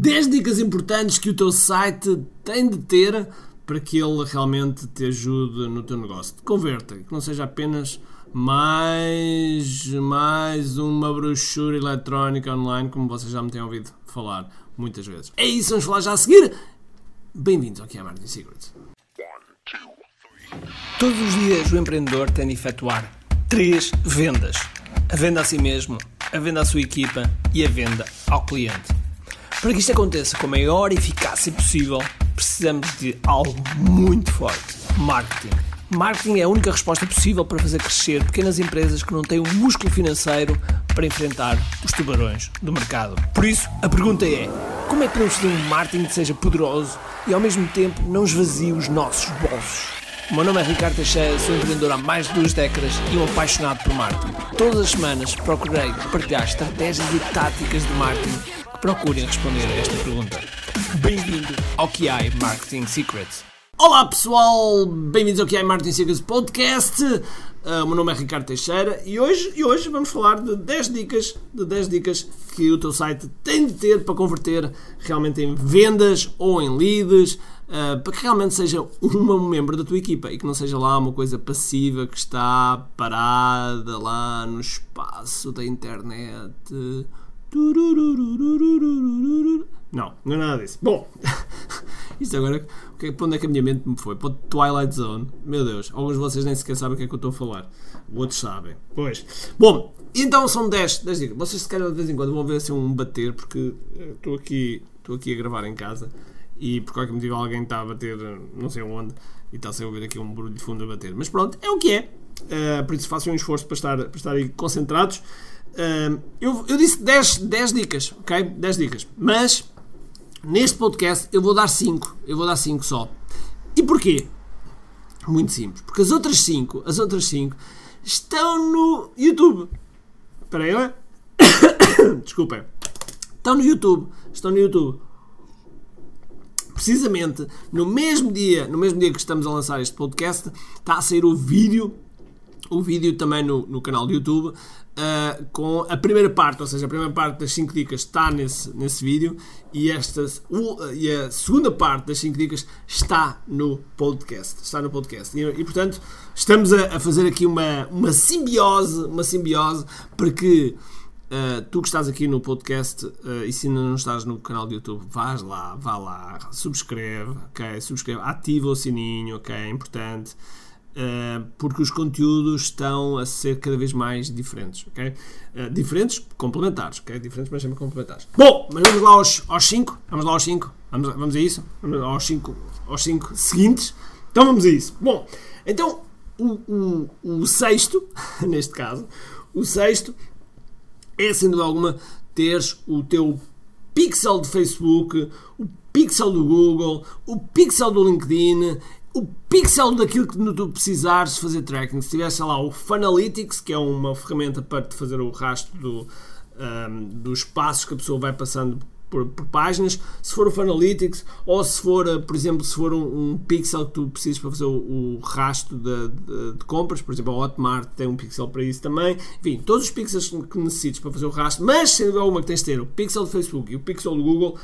10 dicas importantes que o teu site tem de ter para que ele realmente te ajude no teu negócio. Converta, que não seja apenas mais, mais uma brochura eletrónica online, como vocês já me têm ouvido falar muitas vezes. É isso, vamos falar já a seguir. Bem-vindos ao que é Marketing Secrets. Todos os dias o empreendedor tem de efetuar três vendas: a venda a si mesmo, a venda à sua equipa e a venda ao cliente. Para que isto aconteça com a maior eficácia possível, precisamos de algo muito forte: marketing. Marketing é a única resposta possível para fazer crescer pequenas empresas que não têm o músculo financeiro para enfrentar os tubarões do mercado. Por isso, a pergunta é: como é que podemos fazer um marketing que seja poderoso e ao mesmo tempo não esvazie os nossos bolsos? O meu nome é Ricardo Teixeira, sou empreendedor há mais de duas décadas e um apaixonado por marketing. Todas as semanas procurei partilhar estratégias e táticas de marketing procurem responder a esta pergunta. Bem-vindo ao QI Marketing Secrets. Olá pessoal, bem-vindos ao QI Marketing Secrets Podcast. Uh, o meu nome é Ricardo Teixeira e hoje, e hoje vamos falar de 10 dicas, de 10 dicas que o teu site tem de ter para converter realmente em vendas ou em leads uh, para que realmente seja um membro da tua equipa e que não seja lá uma coisa passiva que está parada lá no espaço da internet. Não, não é nada disso. Bom, isto agora, para onde é que a minha mente me foi? Para o Twilight Zone. Meu Deus, alguns de vocês nem sequer sabem o que é que eu estou a falar. Outros sabem. Pois. Bom, então são 10, 10 dicas. Vocês se calhar de vez em quando vão ver assim um bater, porque estou aqui, estou aqui a gravar em casa e por qualquer motivo alguém está a bater não sei onde e está-se a ouvir aqui um barulho de fundo a bater. Mas pronto, é o que é. Uh, por isso façam um esforço para estar, para estar aí concentrados. Eu, eu disse 10, 10 dicas, ok? 10 dicas. Mas neste podcast eu vou dar 5. Eu vou dar 5 só. E porquê? Muito simples. Porque as outras 5, as outras 5 estão no YouTube. Espera aí? Desculpem. Estão no YouTube. Estão no YouTube precisamente no mesmo dia, no mesmo dia que estamos a lançar este podcast, está a sair o vídeo, o vídeo também no, no canal do YouTube, uh, com a primeira parte, ou seja, a primeira parte das 5 dicas está nesse, nesse vídeo e, esta, uh, e a segunda parte das 5 dicas está no podcast. Está no podcast. E, e portanto, estamos a, a, fazer aqui uma, uma simbiose, uma simbiose para que Uh, tu que estás aqui no podcast uh, e se ainda não estás no canal do YouTube, vais lá, vá lá, subscreve, ok? Subscreve, ativa o sininho, ok? É importante. Uh, porque os conteúdos estão a ser cada vez mais diferentes, ok? diferentes, complementares, ok? Diferentes, mas sempre complementares. Bom, mas vamos lá aos 5. Aos cinco. vamos lá aos 5. Vamos, vamos a isso? Vamos aos 5 aos cinco seguintes. Então vamos a isso. Bom, então o, o, o sexto, neste caso, o sexto é sem dúvida alguma teres o teu pixel de Facebook, o pixel do Google, o pixel do LinkedIn, o pixel daquilo que tu precisares fazer tracking. Se tivesse lá o Funalytics, que é uma ferramenta para te fazer o rastro do, um, dos passos que a pessoa vai passando por, por, páginas, se for o Funalytics ou se for, eh, por exemplo, se for um, um pixel que tu precisas para fazer o, o rastro de, de, de, compras, por exemplo, a Hotmart tem um pixel para isso também. Enfim, todos os pixels que necessites para fazer o rastro, mas sendo uma que tens de ter, o pixel do Facebook e o pixel do Google,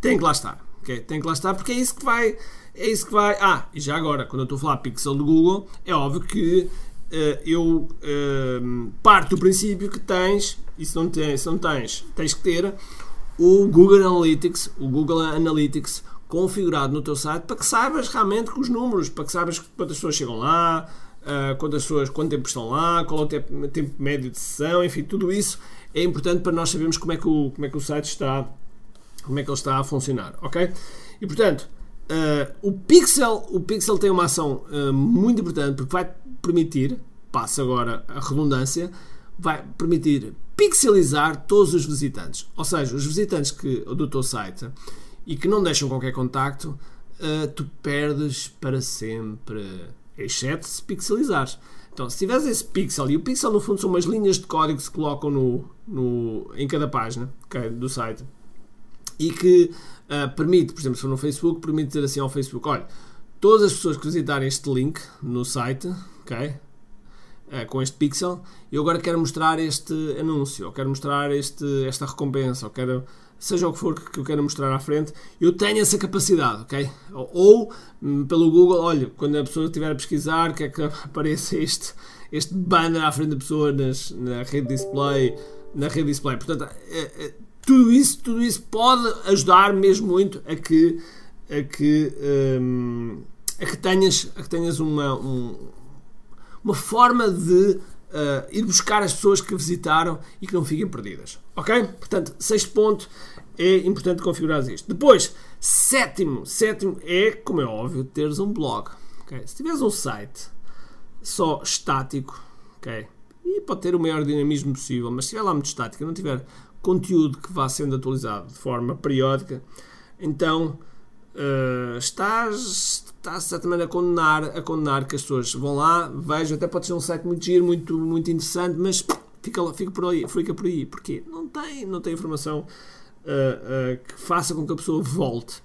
tem que lá estar. Okay? Tem que lá estar porque é isso que vai. É isso que vai. Ah, e já agora, quando eu estou a falar pixel do Google, é óbvio que uh, eu uh, parto do princípio que tens, e se não tens, se não tens, tens que ter o Google Analytics, o Google Analytics configurado no teu site para que saibas realmente com os números, para que saibas quantas pessoas chegam lá, uh, quantas pessoas, quanto tempo estão lá, qual é o tempo, tempo médio de sessão, enfim, tudo isso é importante para nós sabermos como é que o, como é que o site está, como é que ele está a funcionar, ok? E portanto, uh, o Pixel, o Pixel tem uma ação uh, muito importante porque vai permitir, passa agora a redundância, vai permitir pixelizar todos os visitantes. Ou seja, os visitantes que, do teu site e que não deixam qualquer contacto, uh, tu perdes para sempre, exceto se pixelizares. Então, se tiveres esse pixel, e o pixel no fundo são umas linhas de código que se colocam no, no, em cada página okay, do site e que uh, permite, por exemplo, se for no Facebook, permite dizer assim ao Facebook: olha, todas as pessoas que visitarem este link no site, ok? uh, com este pixel, eu agora quero mostrar este anúncio, ou quero mostrar este, esta recompensa, ou quero seja o que for que eu quero mostrar à frente, eu tenho essa capacidade, ok? Ou, hum, pelo Google, olha, quando a pessoa estiver a pesquisar, quer que apareça este, este banner à frente da pessoa nas, na rede display, na rede display. Portanto, é, é, tudo isso, tudo isso pode ajudar mesmo muito a que, a que, hum, a que tenhas, a que tenhas uma, um, uma forma de uh, ir buscar as pessoas que visitaram e que não fiquem perdidas. Ok? Portanto, sexto ponto é importante configurar isto. Depois, sétimo, sétimo é, como é óbvio, teres um blog. Okay? Se tiveres um site só estático, ok? E pode ter o maior dinamismo possível, mas se estiver lá muito estático não tiver conteúdo que vá sendo atualizado de forma periódica, então uh, estás, estás de certa maneira a condenar, a condenar que as pessoas vão lá, vejam, até pode ser um site muito giro, muito, muito interessante, mas fica, fica, por aí, fica por aí, porque não tem, não tem informação uh, uh, que faça com que a pessoa volte.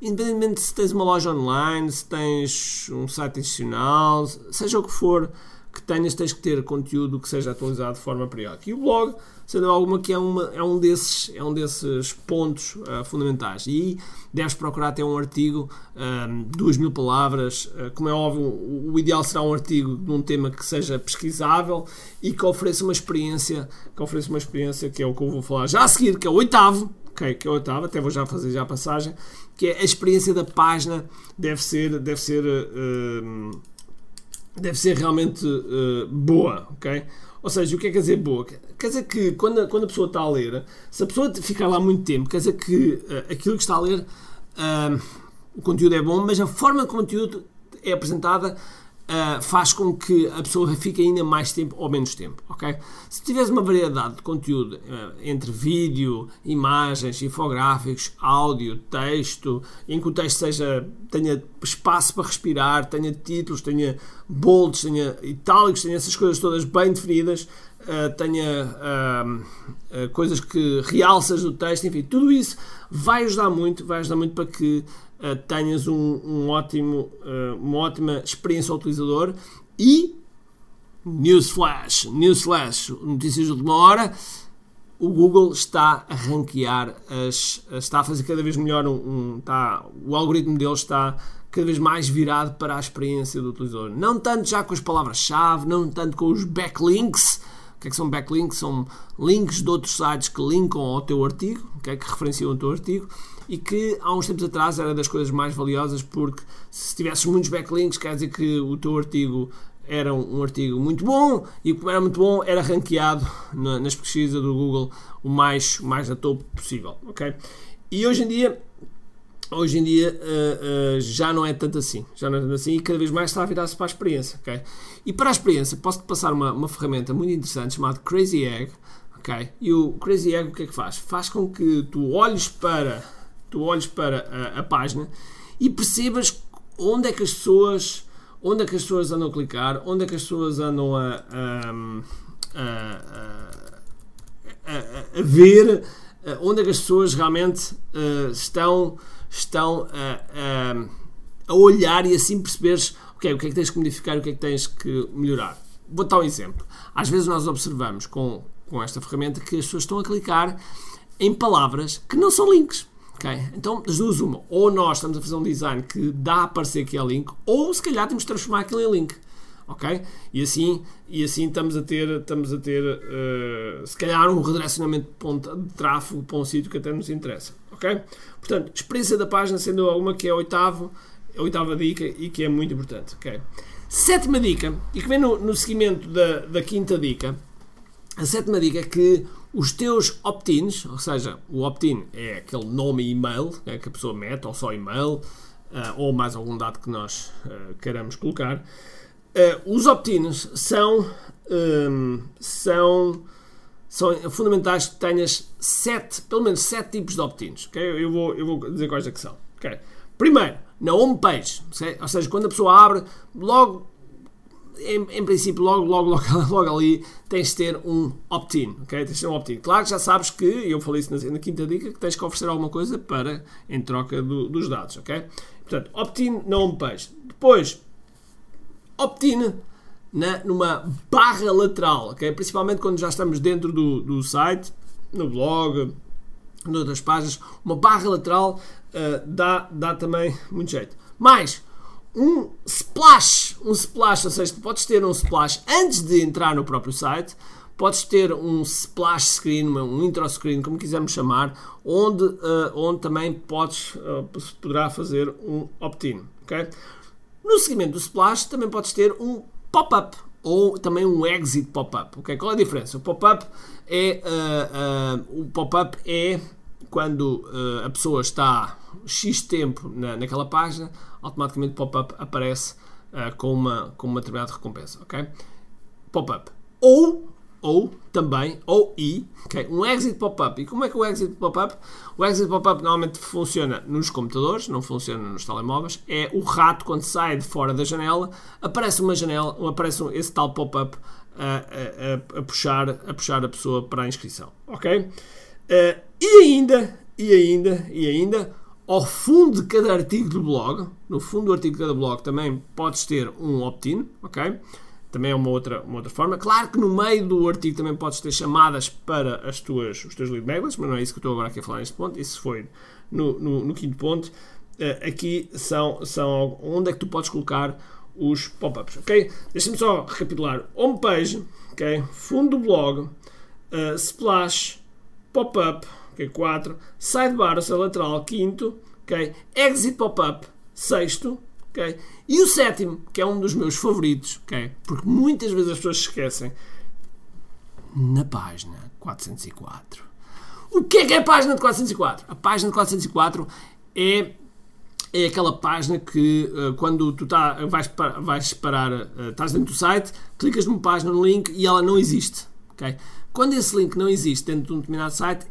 Independentemente se tens uma loja online, se tens um site institucional, seja o que for que tenhas, tens que ter conteúdo que seja atualizado de forma periódica. E o blog sendo alguma que é, uma, é, um, desses, é um desses pontos uh, fundamentais. E deves procurar ter um artigo, um, duas mil palavras, uh, como é óbvio, o, o, ideal será um artigo de um tema que seja pesquisável e que ofereça uma experiência, que ofereça uma experiência que é o que eu vou falar já a seguir, que é o oitavo, okay, que é o oitavo, até vou já fazer já a passagem, que é a experiência da página deve ser, deve ser, uh, deve ser realmente boa, ok? Ou seja, o que é que quer dizer boa? Quer dizer que quando a, quando a pessoa está a ler, se a pessoa ficar lá muito tempo, quer dizer que uh, aquilo que está a ler, uh, o conteúdo é bom, mas a forma como o conteúdo é apresentada uh, faz com que a pessoa fique ainda mais tempo ou menos tempo, ok? Se tiveres uma variedade de conteúdo uh, entre vídeo, imagens, infográficos, áudio, texto, em que o texto seja, tenha espaço para respirar, tenha títulos, tenha bolds, tenha itálicos, tenha essas coisas todas bem definidas, uh, tenha coisas que realças do texto, enfim, tudo isso vai ajudar muito, vai ajudar muito para que uh, tenhas um, um ótimo, uh, uma ótima experiência ao utilizador e Newsflash, Newsflash, notícias de última hora, o Google está a ranquear, as, está a fazer cada vez melhor, um, um, está, o algoritmo dele está cada vez mais virado para a experiência do utilizador. Não tanto já com as palavras-chave, não tanto com os backlinks. O que é que são backlinks? São links de outros sites que linkam ao teu artigo, okay? que referenciam o teu artigo e que há uns tempos atrás era das coisas mais valiosas porque se tivesses muitos backlinks quer dizer que o teu artigo era um, artigo muito bom e como era muito bom era ranqueado na, nas pesquisas do Google o mais, mais a topo possível, ok? E hoje em dia hoje em dia uh, uh, já não é tanto assim, já não é tanto assim e cada vez mais está a virar-se para a experiência, ok? E para a experiência posso-te passar uma, uma ferramenta muito interessante chamada Crazy Egg, ok? E o Crazy Egg o que é que faz? Faz com que tu olhes para tu olhes para a, a, página e percebas onde é que as pessoas onde é que as pessoas andam a clicar, onde é que as pessoas andam a, a, a, a ver, onde é que as pessoas realmente uh, estão, estão a, olhar e assim perceberes okay, o que é que tens que modificar, o que é que tens que melhorar. Vou dar um exemplo. Às vezes nós observamos com, com esta ferramenta que as pessoas estão a clicar em palavras que não são links. Okay? Então, das duas, uma. Ou nós estamos a fazer um design que dá a parecer que é link, ou se calhar temos de transformar aquilo em link. Ok? E assim, e assim estamos a ter, estamos a ter uh, se calhar um redirecionamento de, ponta, de tráfego para um sítio que até nos interessa. Ok? Portanto, experiência da página sendo uma que é a, oitavo, a oitava dica e que é muito importante. Ok? Sétima dica, e que vem no, no seguimento da, da quinta dica, a sétima dica é que os teus opt-ins, ou seja, o opt-in é aquele nome e e-mail né, que a pessoa mete, ou só e-mail, uh, ou mais algum dado que nós uh, queiramos colocar. Uh, os opt-ins são, um, são, são fundamentais que tenhas sete, pelo menos sete tipos de opt-ins. Okay? Eu, vou, eu vou dizer quais é que são. Okay? Primeiro, na homepage, ou seja, quando a pessoa abre, logo em, em, princípio, logo, logo, logo, logo ali tens de ter um opt-in, ok? Tens de ter um opt-in. Claro que já sabes que, eu falei isso na, na, quinta dica, que tens que oferecer alguma coisa para, em troca do, dos dados, ok? Portanto, opt-in na homepage. Depois, opt-in na, numa barra lateral, ok? Principalmente quando já estamos dentro do, do site, no blog, noutras páginas. Uma barra lateral uh, dá, dá também muito jeito. Mais, um splash, um splash, ou seja, podes ter um splash antes de entrar no próprio site, podes ter um splash screen, um intro screen, como quisermos chamar, onde, uh, onde também podes, uh, poderá fazer um opt-in. Okay? No seguimento do splash também podes ter um pop-up ou também um exit pop-up. Okay? Qual é a diferença? O pop-up é, uh, o pop-up é quando a pessoa está X tempo na, naquela página, automaticamente o pop-up aparece com, uma, com uma determinada recompensa. Okay? Pop-up. Ou ou também, ou e, okay, um exit pop-up. E como é que o exit pop-up? O exit pop-up normalmente funciona nos computadores, não funciona nos telemóveis. É o rato quando sai de fora da janela, aparece uma janela, aparece esse tal pop-up a, a, a, puxar, a puxar a pessoa para a inscrição. Ok? Uh, e ainda, e ainda, e ainda, ao fundo de cada artigo do blog, no fundo do artigo de cada blog também podes ter um opt-in, ok? Também é uma outra, uma outra forma. Claro que no meio do artigo também podes ter chamadas para as tuas, os teus lead magnets, mas não é isso que eu estou agora aqui a falar neste ponto. Isso foi no, no, no quinto ponto. Uh, aqui são, são onde é que tu podes colocar os pop-ups, ok? Deixa-me só recapitular. Homepage, ok? Fundo do blog, uh, splash, pop-up, ok? 4, sidebar, ou seja, lateral, quinto, ok? Exit pop-up, sexto, ok? E o sétimo, que é um dos meus favoritos, ok? Porque muitas vezes as pessoas esquecem, na página 404. O que é que é a página de 404? A página de 404 é é aquela página que uh, quando tu tá, vais, vais parar, uh, estás dentro do site, clicas numa página, no link e ela não existe. Okay? Quando esse link não existe dentro de um determinado site,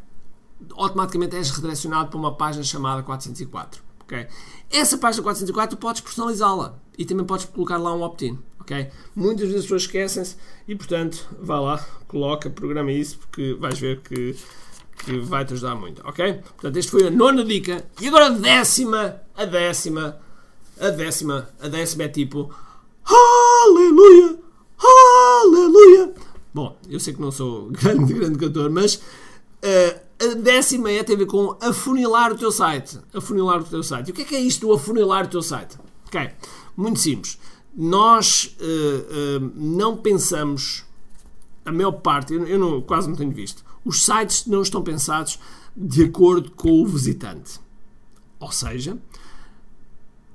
automaticamente és redirecionado para uma página chamada 404. Okay? Essa página 404 podes personalizá-la e também podes colocar lá um opt-in. Okay? Muitas vezes as pessoas esquecem-se e, portanto, vá lá, coloca, programa isso porque vais ver que, que vai te ajudar muito. Ok? Portanto, esta foi a nona dica. E agora a décima, a décima, a décima, a décima é tipo Aleluia! Aleluia! Bom, eu sei que não sou grande, grande cantor, mas uh, a décima é ver com afunilar o teu site. Afunilar o teu site. E o que é que é isto do afunilar o teu site? Ok, muito simples. Nós uh, uh, não pensamos, a maior parte, eu, eu não, quase não tenho visto, os sites não estão pensados de acordo com o visitante. Ou seja,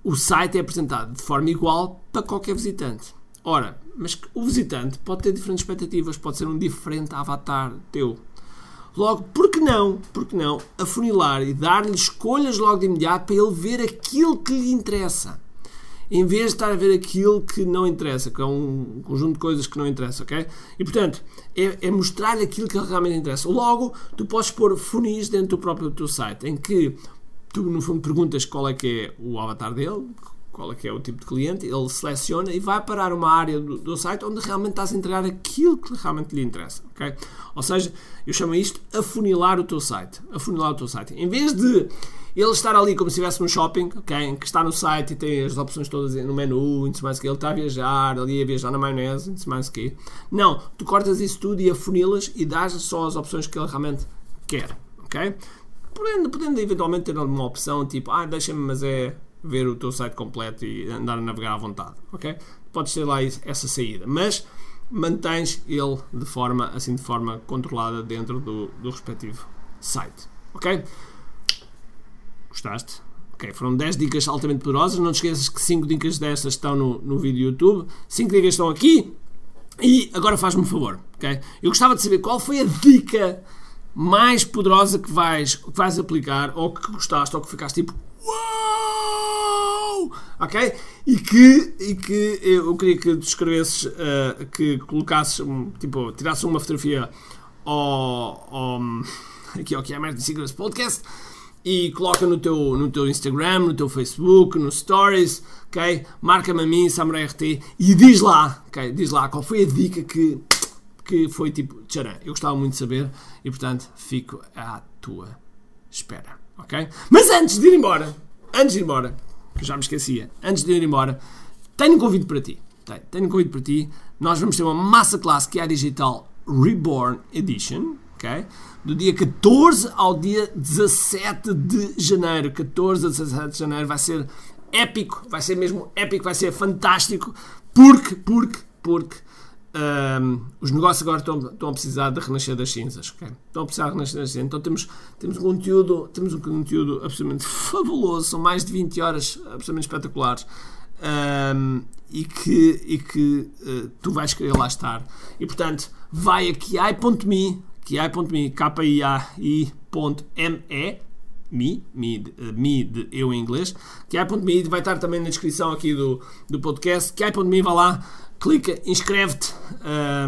o site é apresentado de forma igual para qualquer visitante. Ora, mas o visitante pode ter diferentes expectativas, pode ser um diferente avatar teu Logo, por que não, por que não afunilar e dar-lhe escolhas logo de imediato para ele ver aquilo que lhe interessa? Em vez de estar a ver aquilo que não interessa, que é um conjunto de coisas que não interessa, ok? E portanto, é, é mostrar-lhe aquilo que realmente interessa. Logo, tu podes pôr funis dentro do próprio teu site, em que tu, no fundo, perguntas qual é que é o avatar dele, qual é que é o tipo de cliente, ele seleciona e vai parar uma área do, do site onde realmente estás a entregar aquilo que realmente lhe interessa, ok? Ou seja, eu chamo isto afunilar o teu site, afunilar o teu site. Em vez de ele estar ali como se estivesse num shopping, ok? Que está no site e tem as opções todas no menu, mais que ele está a viajar, ali a viajar na maionese, mais que Não, tu cortas isso tudo e afunilas e dás só as opções que ele realmente quer, ok? Podendo, podendo eventualmente ter uma opção tipo, ah, deixa-me, mas é ver o teu site completo e andar a navegar à vontade, ok? Podes ter lá essa saída, mas mantens ele de forma, assim, de forma controlada dentro do, do respectivo site, ok? Gostaste? Ok, foram 10 dicas altamente poderosas. Não te esqueças que 5 dicas destas estão no, no vídeo YouTube, 5 dicas estão aqui. E agora faz-me um favor, ok? Eu gostava de saber qual foi a dica mais poderosa que vais, que vais aplicar, ou que gostaste, ou que ficaste tipo, Ok? E que, e que eu queria que descrevesses, uh, que colocasses, tipo, tirasses uma fotografia ao, ao, aqui ao que é American Secrets Podcast e coloca no teu, no teu Instagram, no teu Facebook, no Stories, ok? Marca-me a mim, Samurai RT, e diz lá, ok? Diz lá qual foi a dica que, que foi tipo, tcharam, eu gostava muito de saber e portanto fico à tua espera ok? Mas antes de ir embora, antes de ir embora, que eu já me esquecia, antes de ir embora, tenho um convite para ti. Tenho um convite para ti. Nós vamos ter uma massa classe que é a Digital Reborn Edition, ok? Do dia 14 ao dia 17 de janeiro. 14 a 17 de janeiro vai ser épico, vai ser mesmo épico, vai ser fantástico, porque, porque, porque um, os negócios agora estão, estão a precisar de renascer das cinzas, okay? Estão a precisar de renascer das cinzas. Então temos, temos um conteúdo, temos um conteúdo absolutamente fabuloso, são mais de 20 horas absolutamente espetaculares. Um, e que, e que uh, tu vais querer lá estar. E portanto, vai a kiai.me, kiai.me, k-i-a-i.me, me, me, uh, me de eu em inglês, kiai.me, vai estar também na descrição aqui do, do podcast, kiai.me, vai lá, clica, inscreve-te,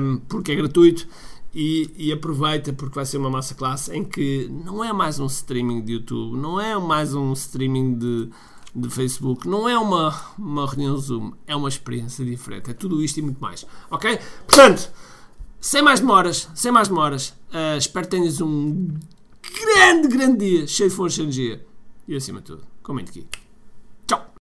um, porque é gratuito. E, e, aproveita porque vai ser uma massa classe em que não é mais um streaming de YouTube, não é mais um streaming de, de Facebook. Não é uma, uma reunião Zoom, é uma experiência diferente. É tudo isto e muito mais. Ok? Portanto, sem mais demoras, sem mais demoras, uh, espero que tenhas um grande, grande dia, cheio de força e energia. E acima de tudo, comente aqui. Tchau!